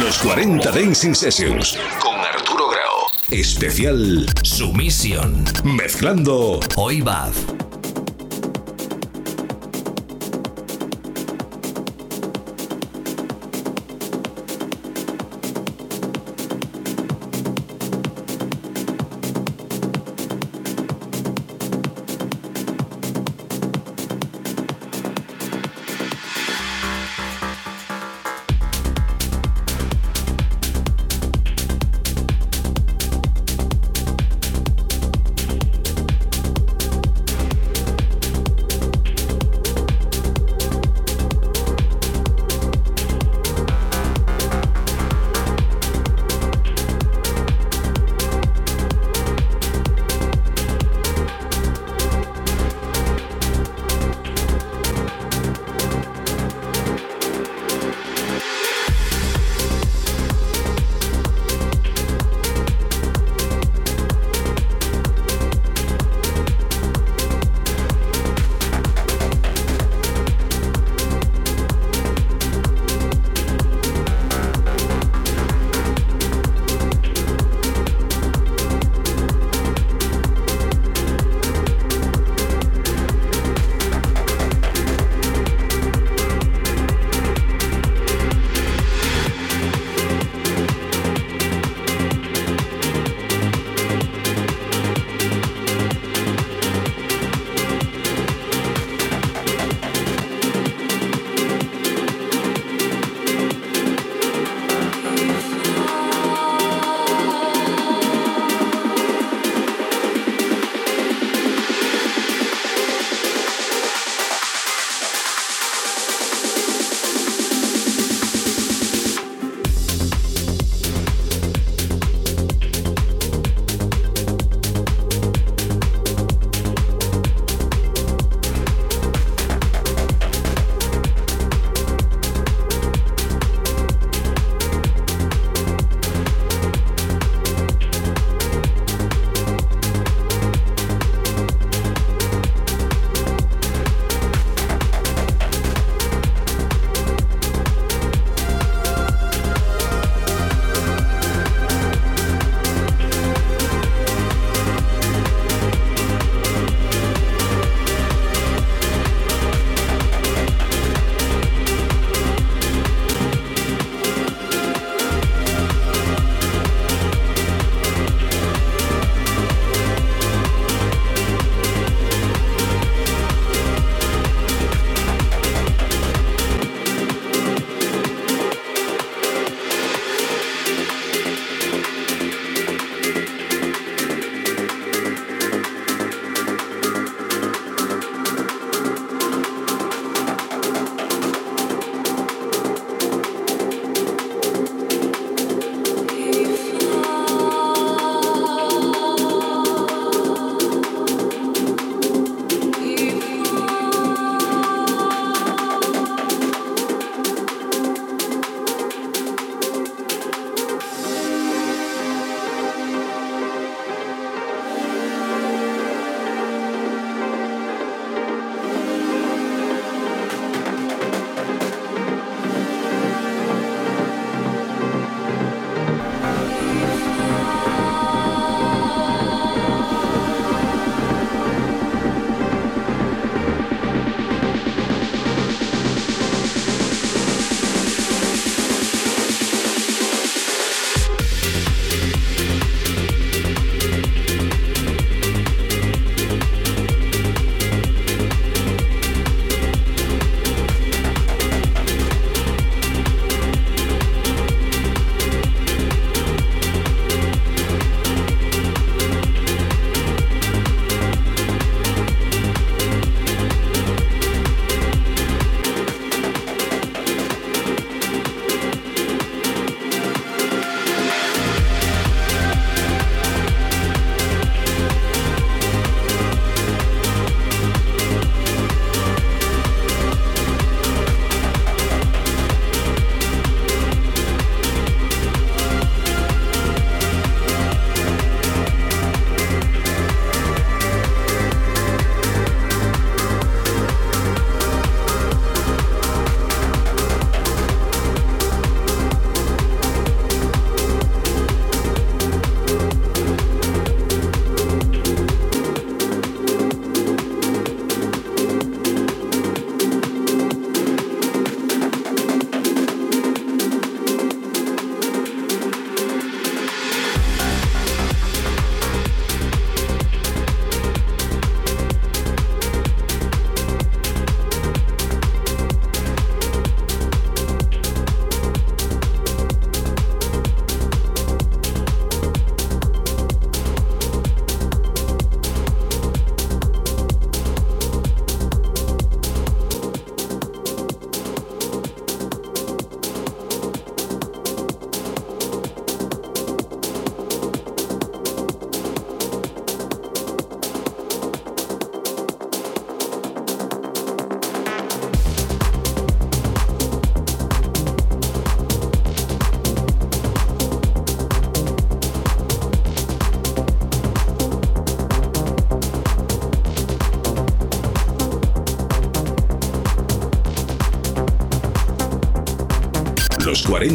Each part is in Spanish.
Los 40 Dancing Sessions con Arturo Grau. Especial Sumisión. Mezclando Hoy Bad.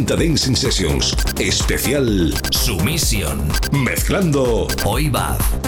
40 Dancing Sessions. Especial Sumisión. Mezclando Hoy Bad.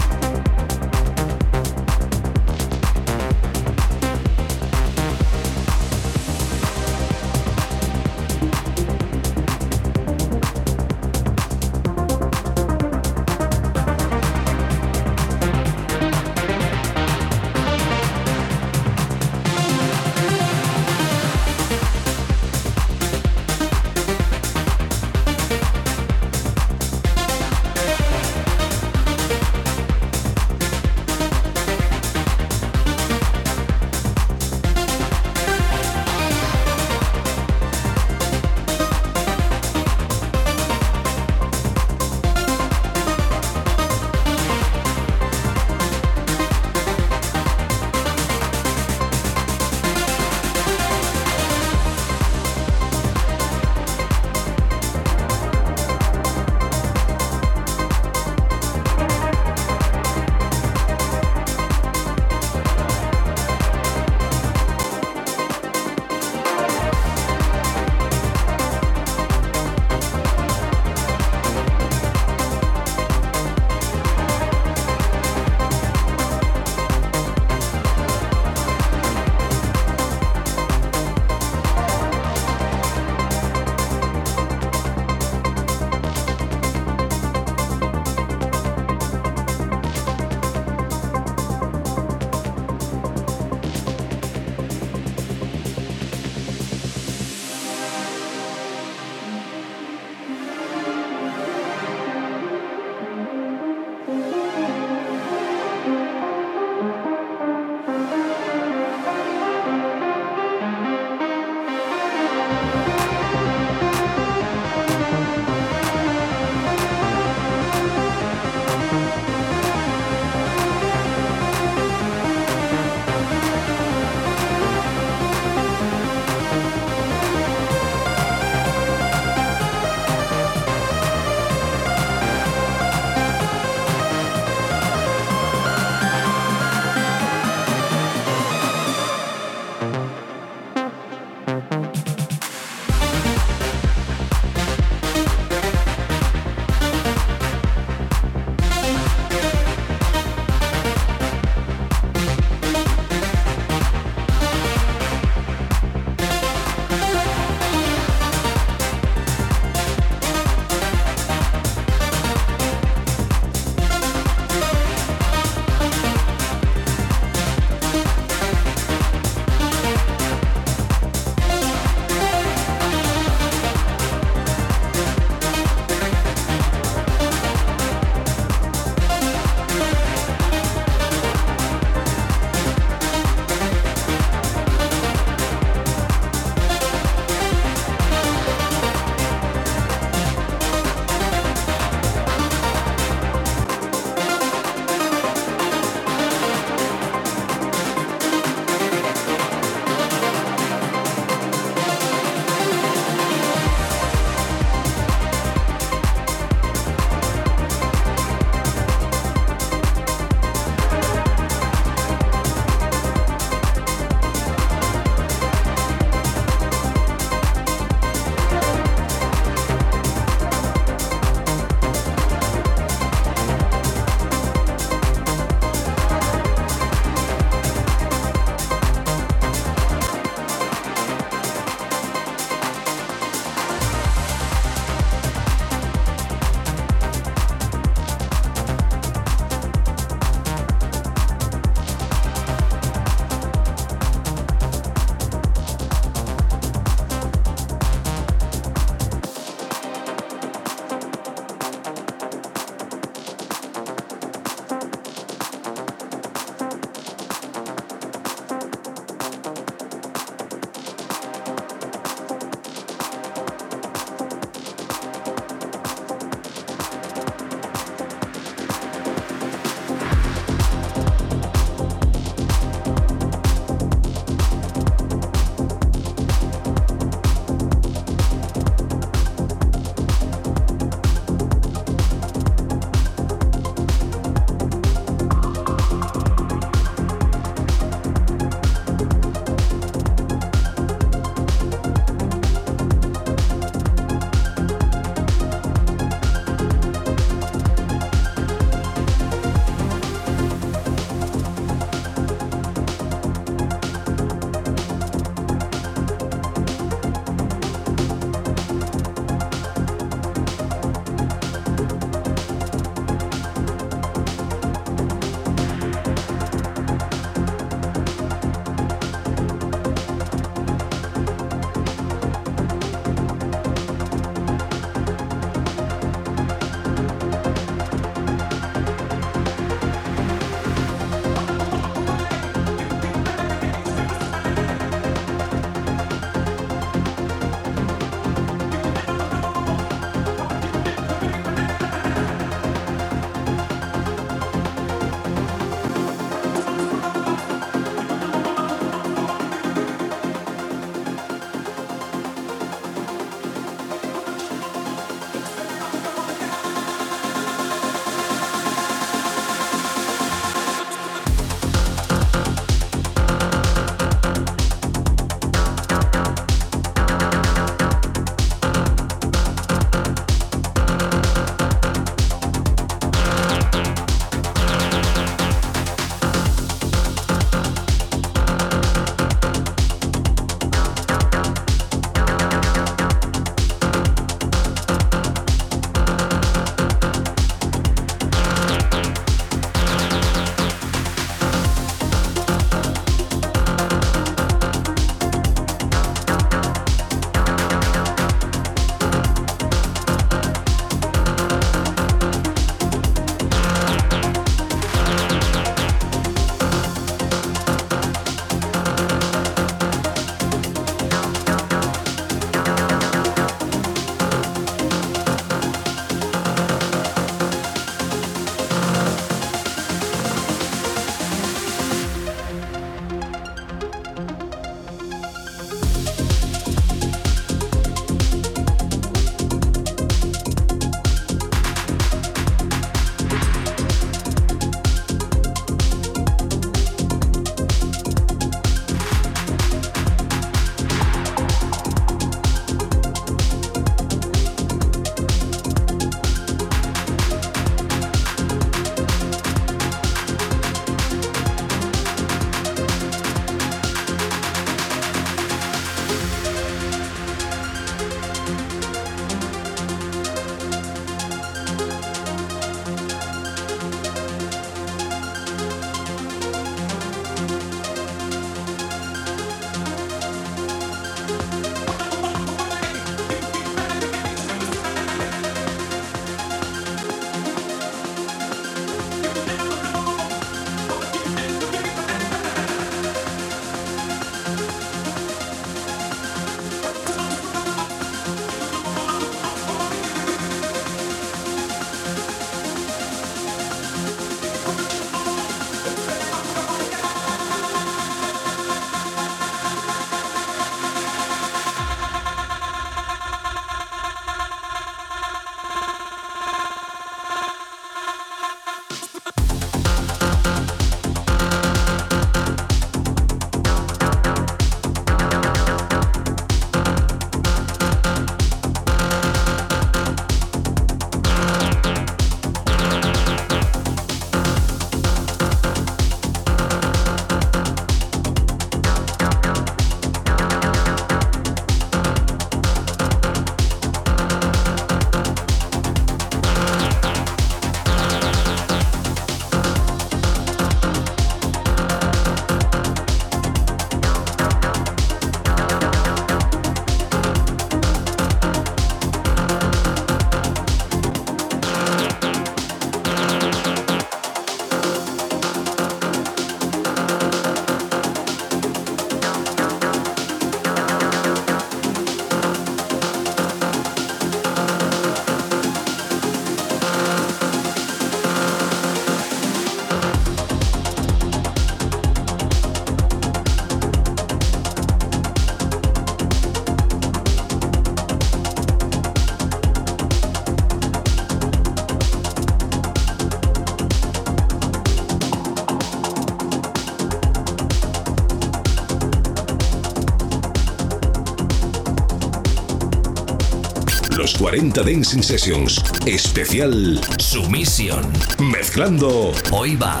40 Dancing Sessions. Especial Sumisión. Mezclando Hoy va.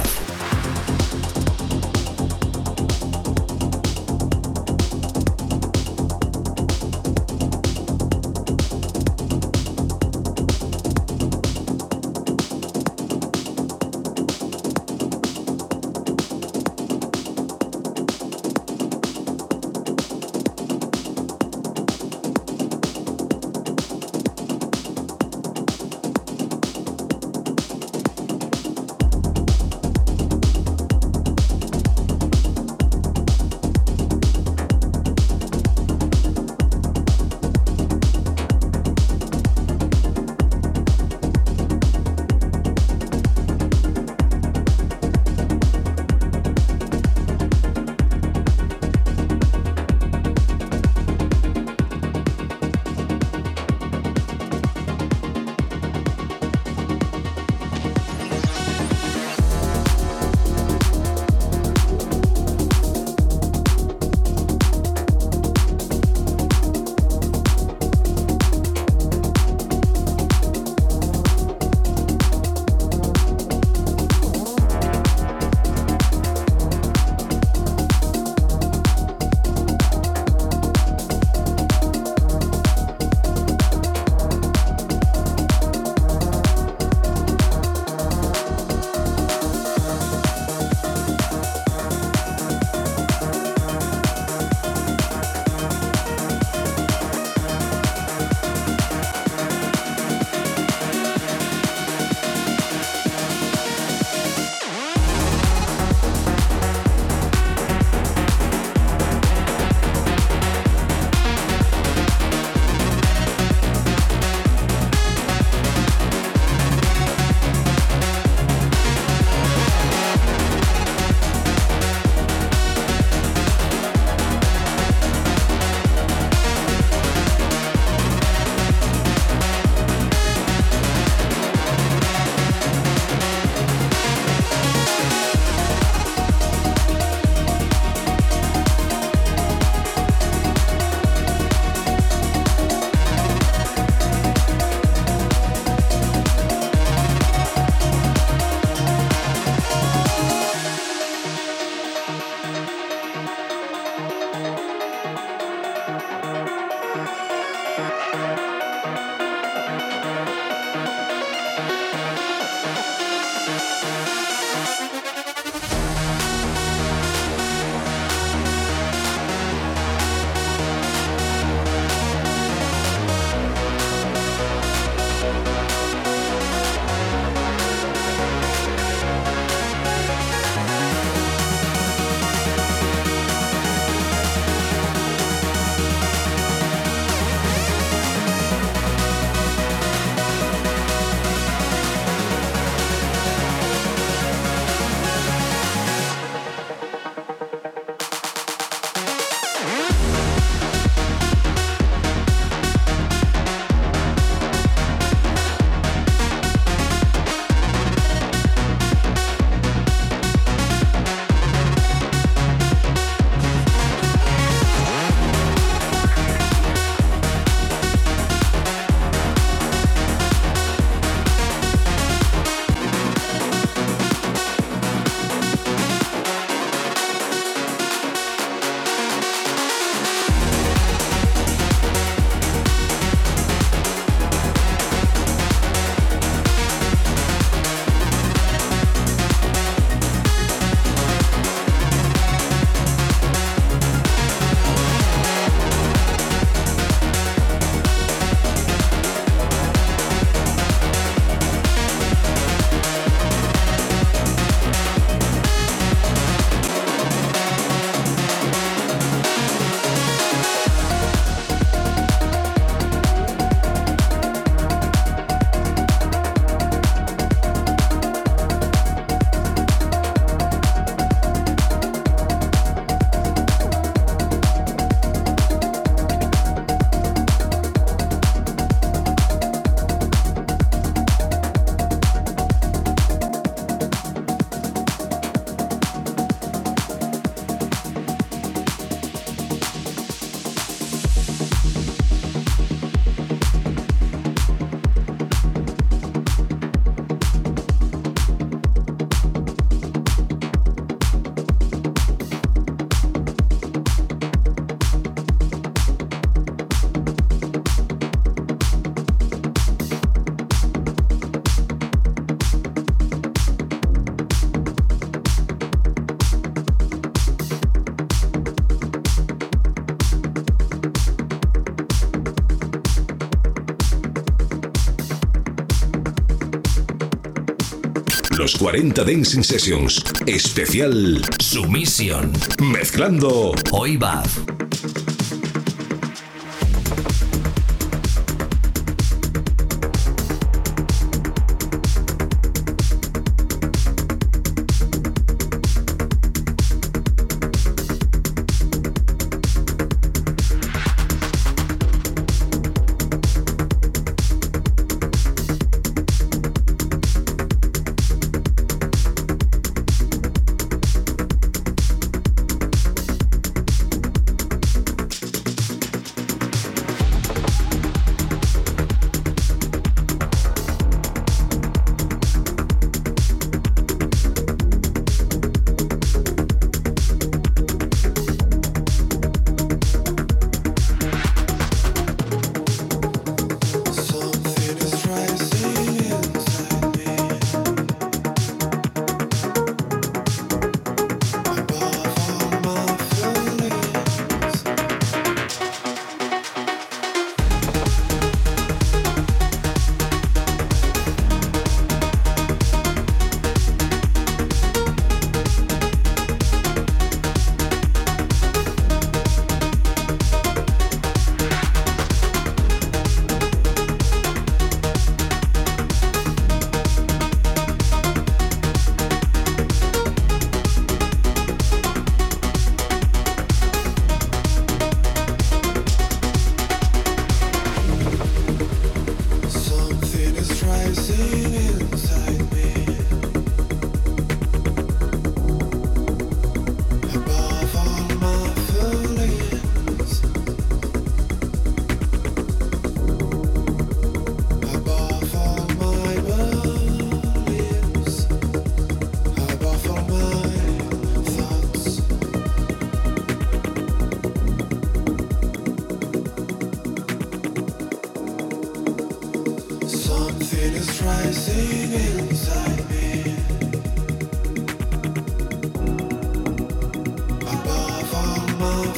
Los 40 Dancing Sessions. Especial Sumisión. Mezclando Hoy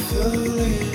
feeling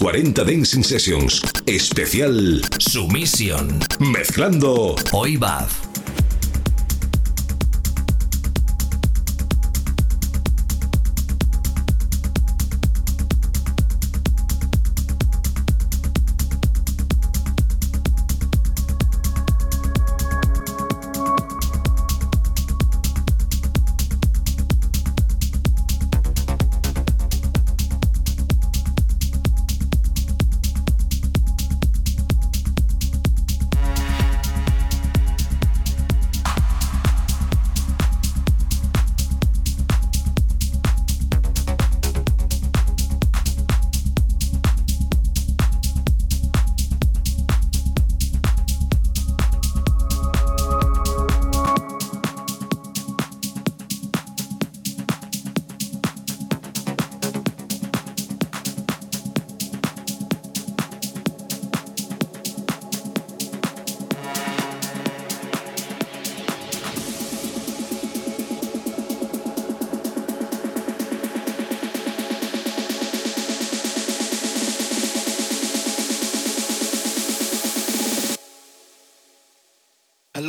40 Dancing Sessions. Especial Sumisión. Mezclando Hoy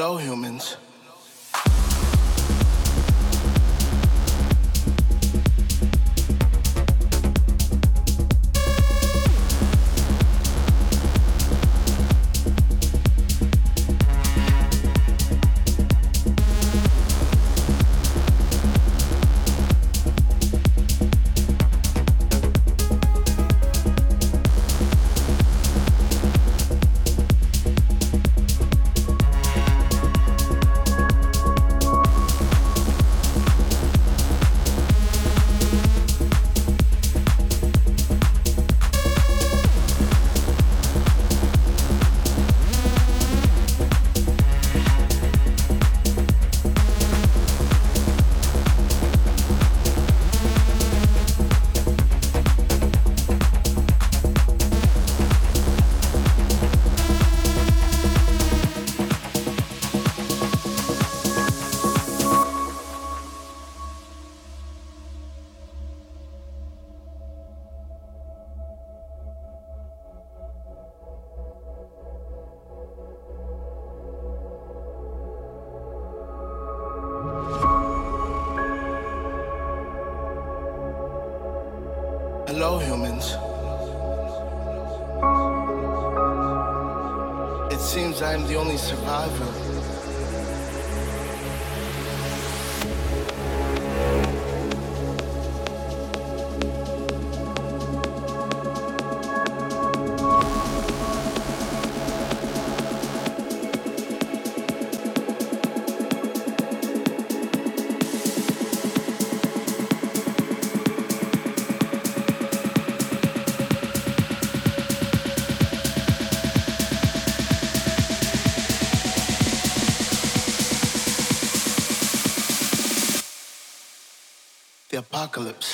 below humans. humans. It seems I am the only survivor. Apocalypse.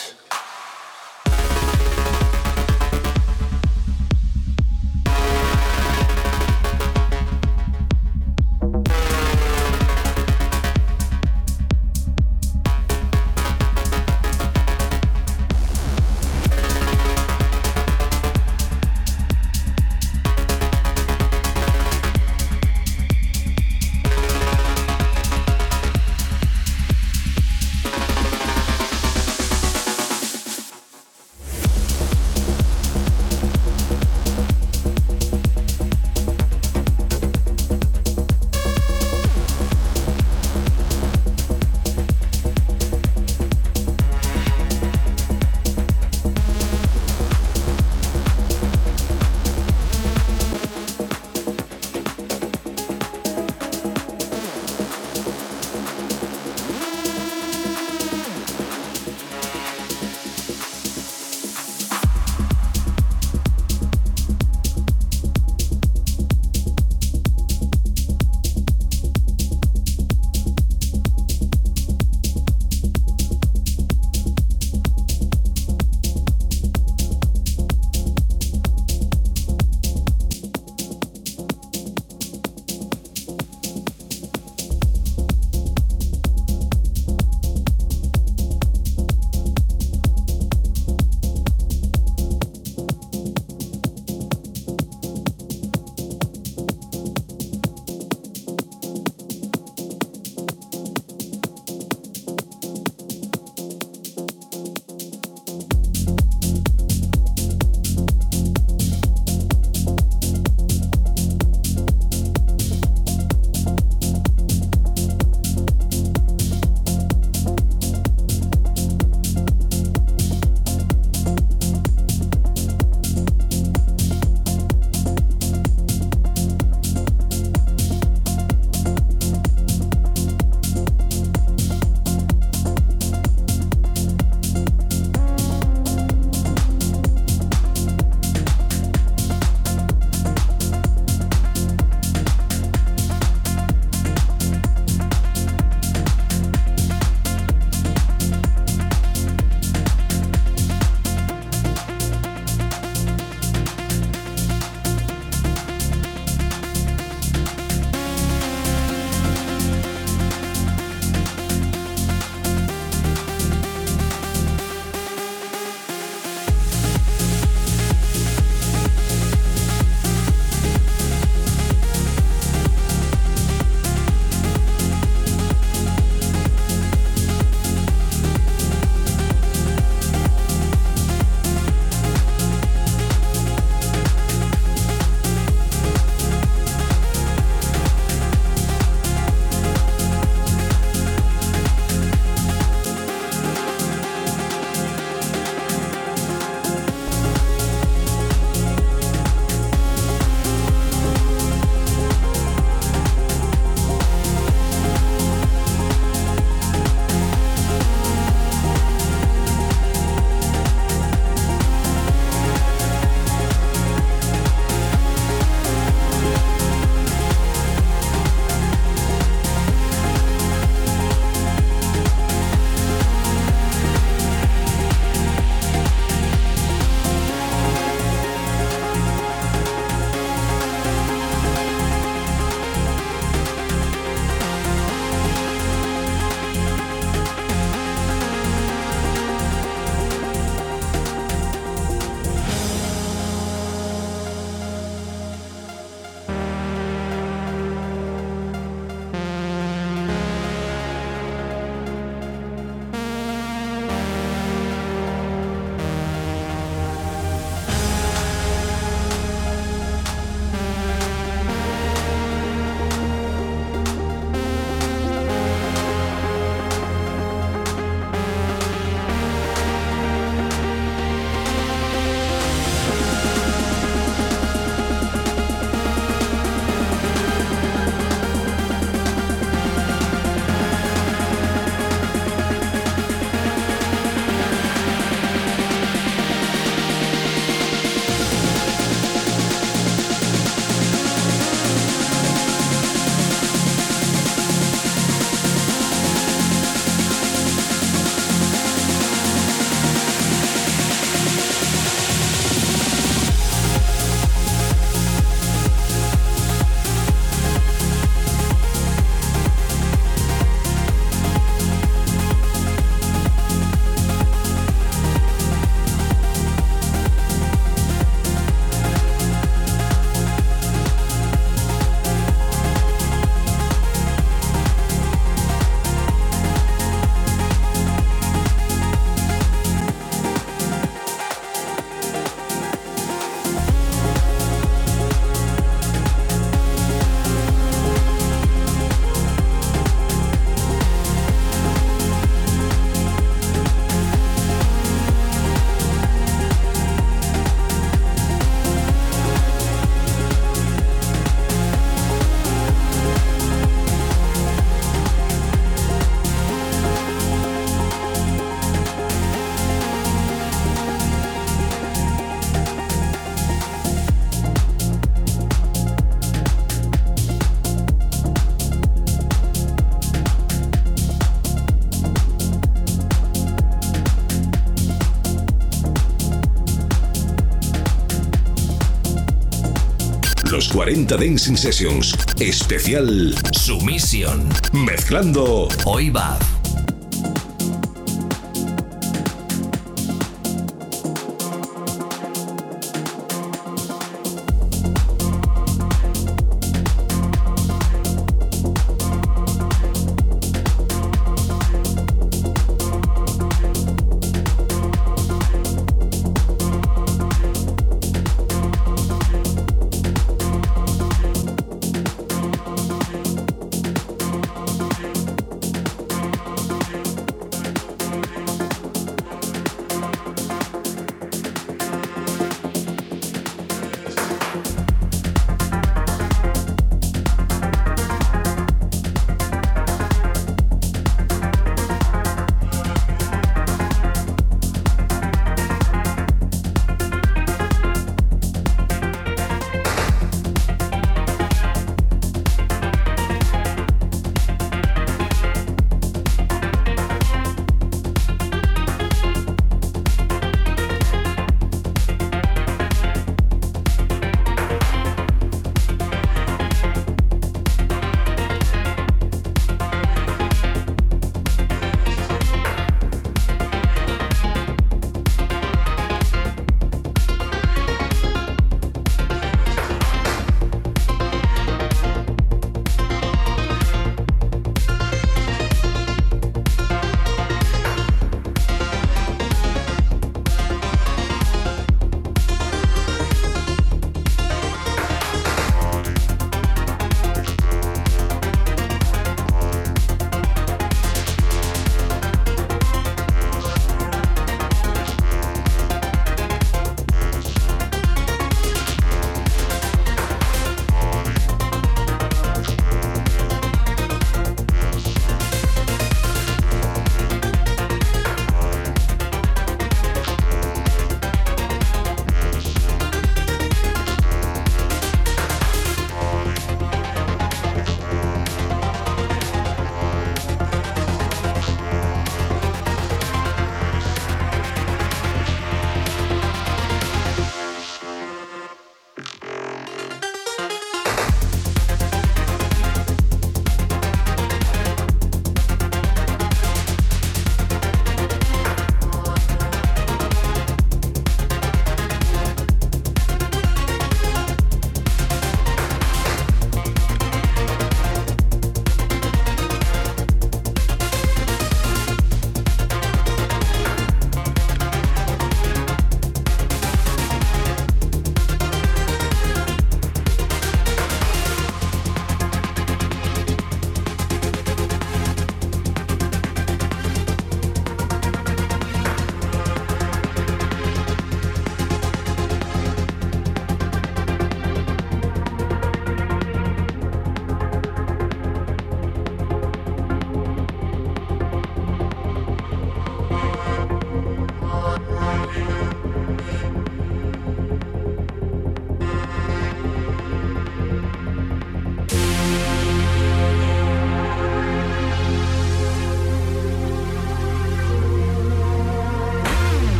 40 Dancing Sessions. Especial Sumisión. Mezclando Hoy va.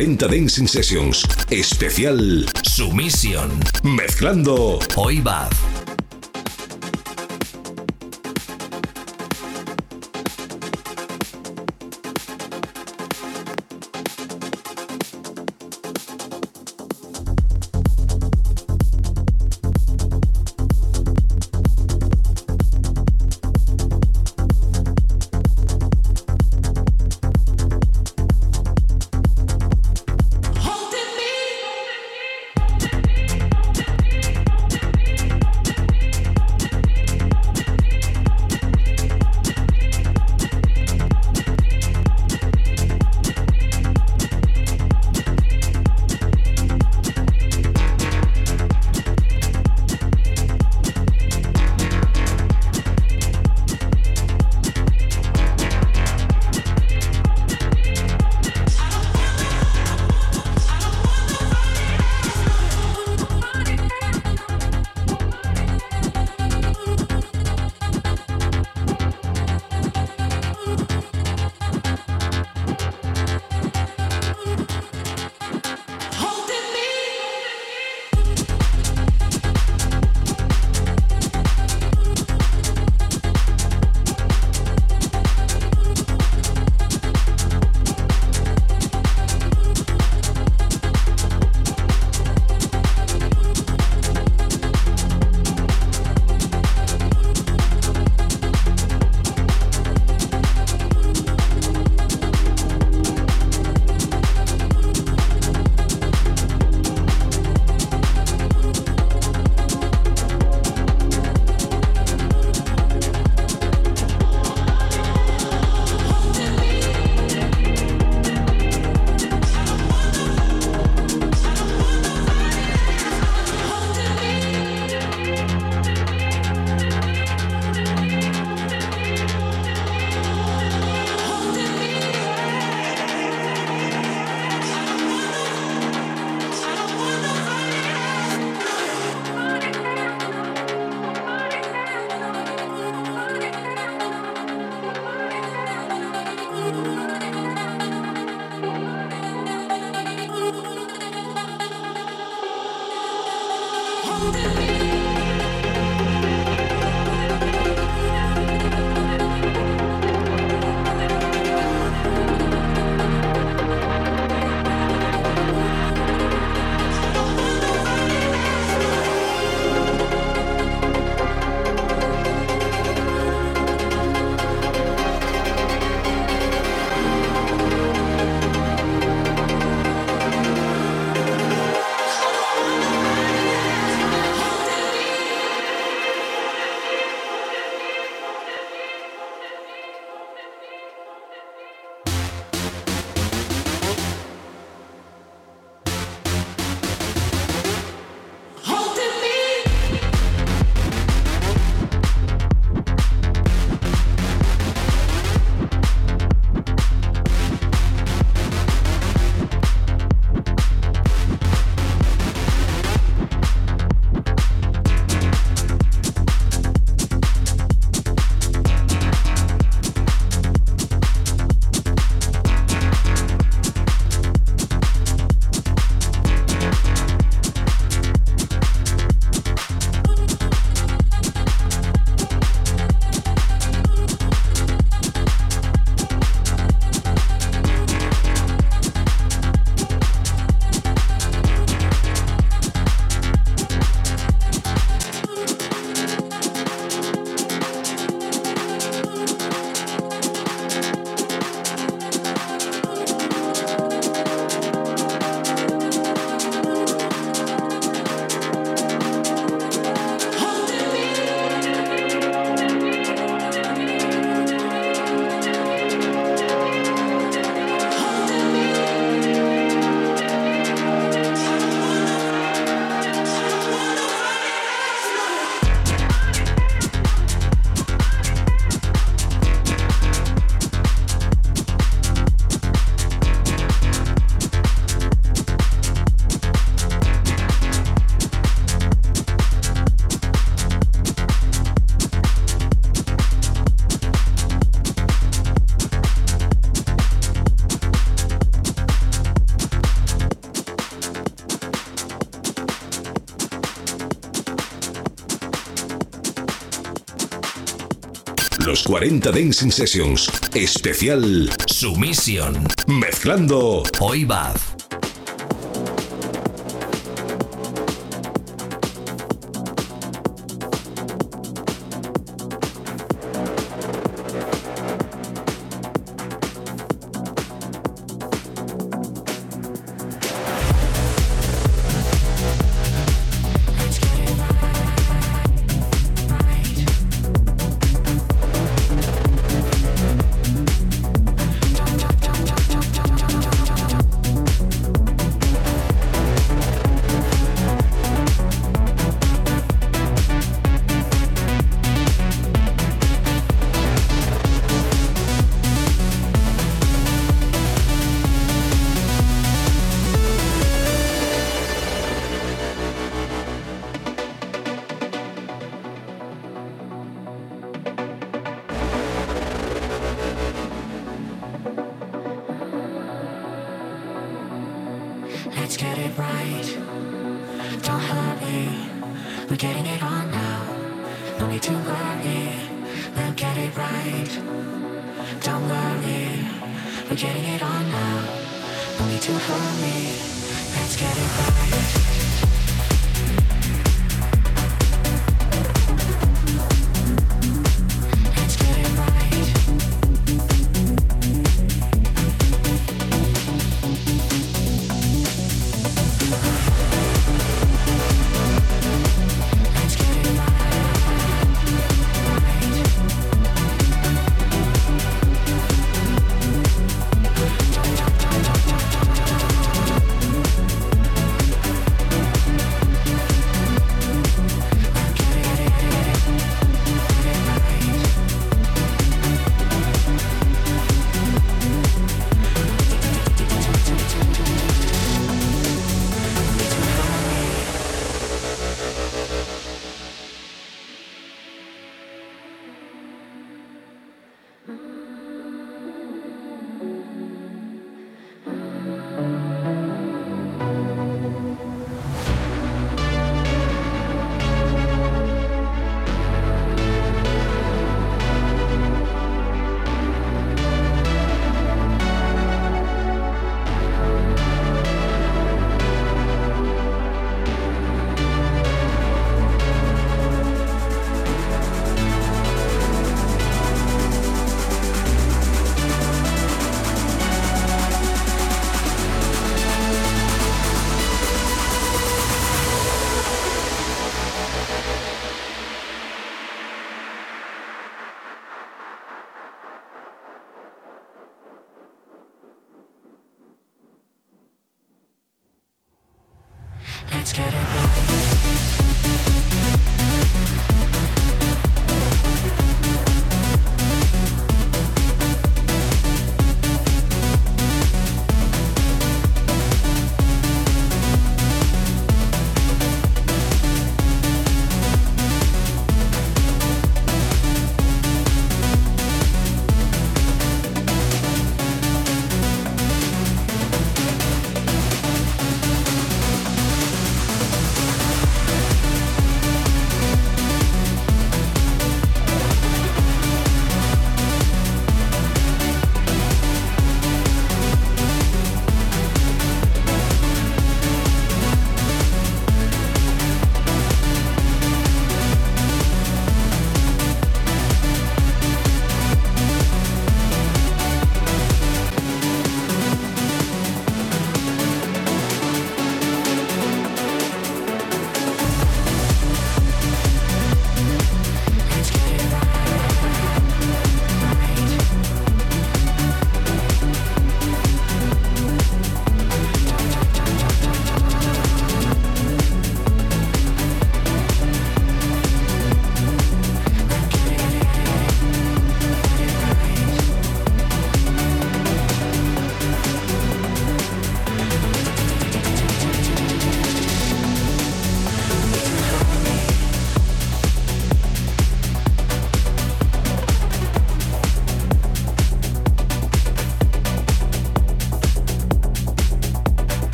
40 Dancing Sessions. Especial Sumisión. Mezclando Hoy Bad. Los 40 Dancing Sessions. Especial Sumisión. Mezclando Hoy Baz.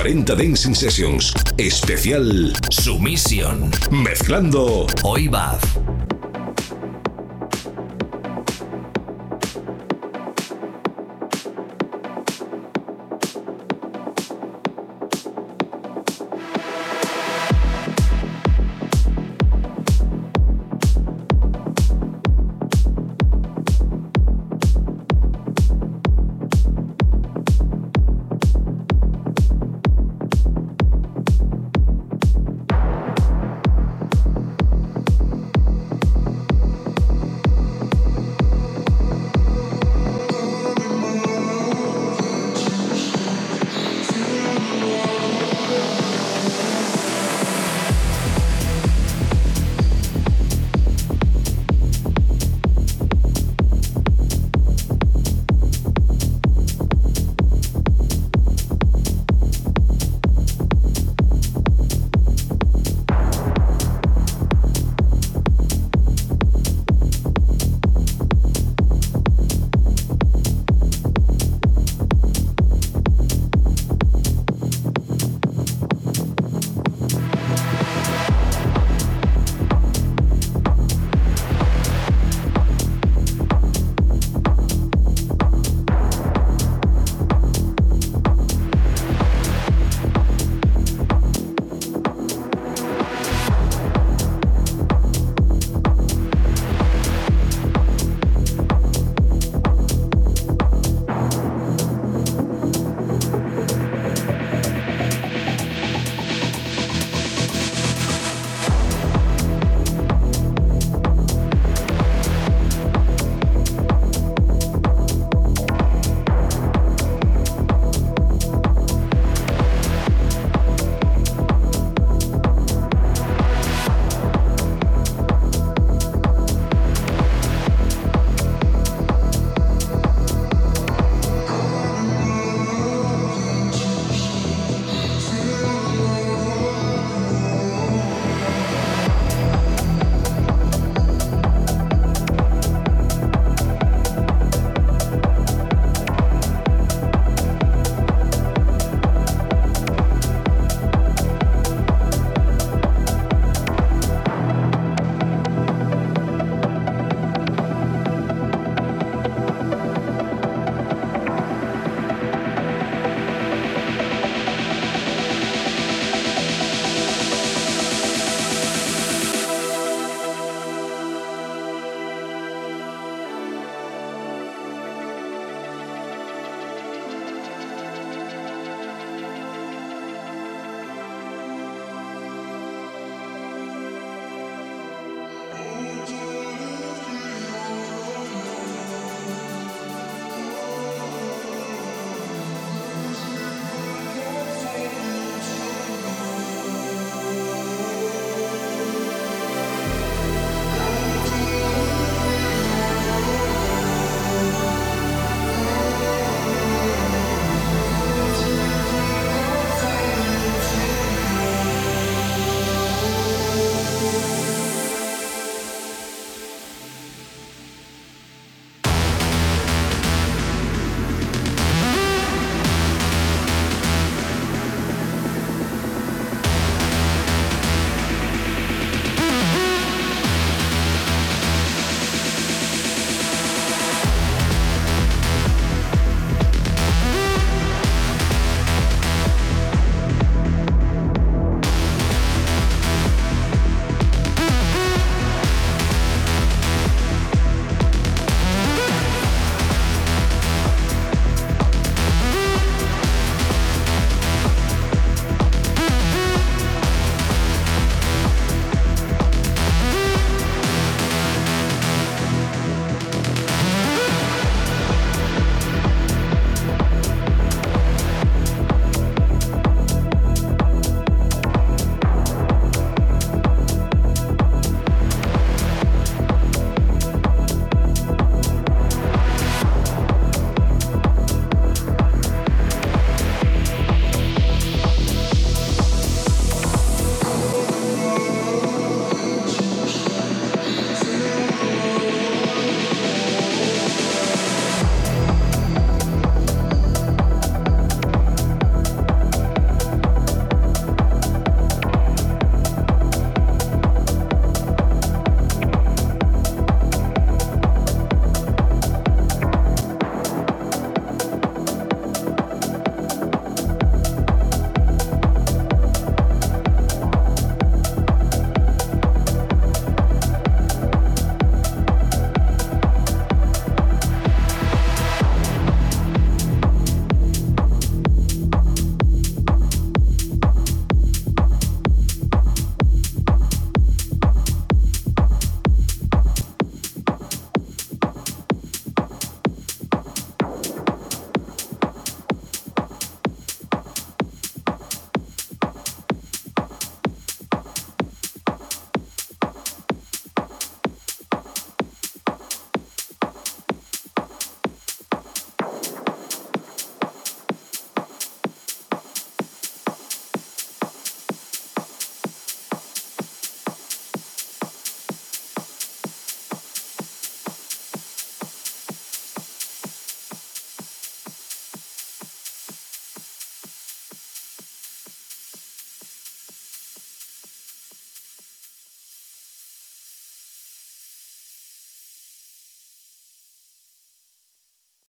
40 Dancing Sessions. Especial Sumisión. Mezclando Hoy Baz.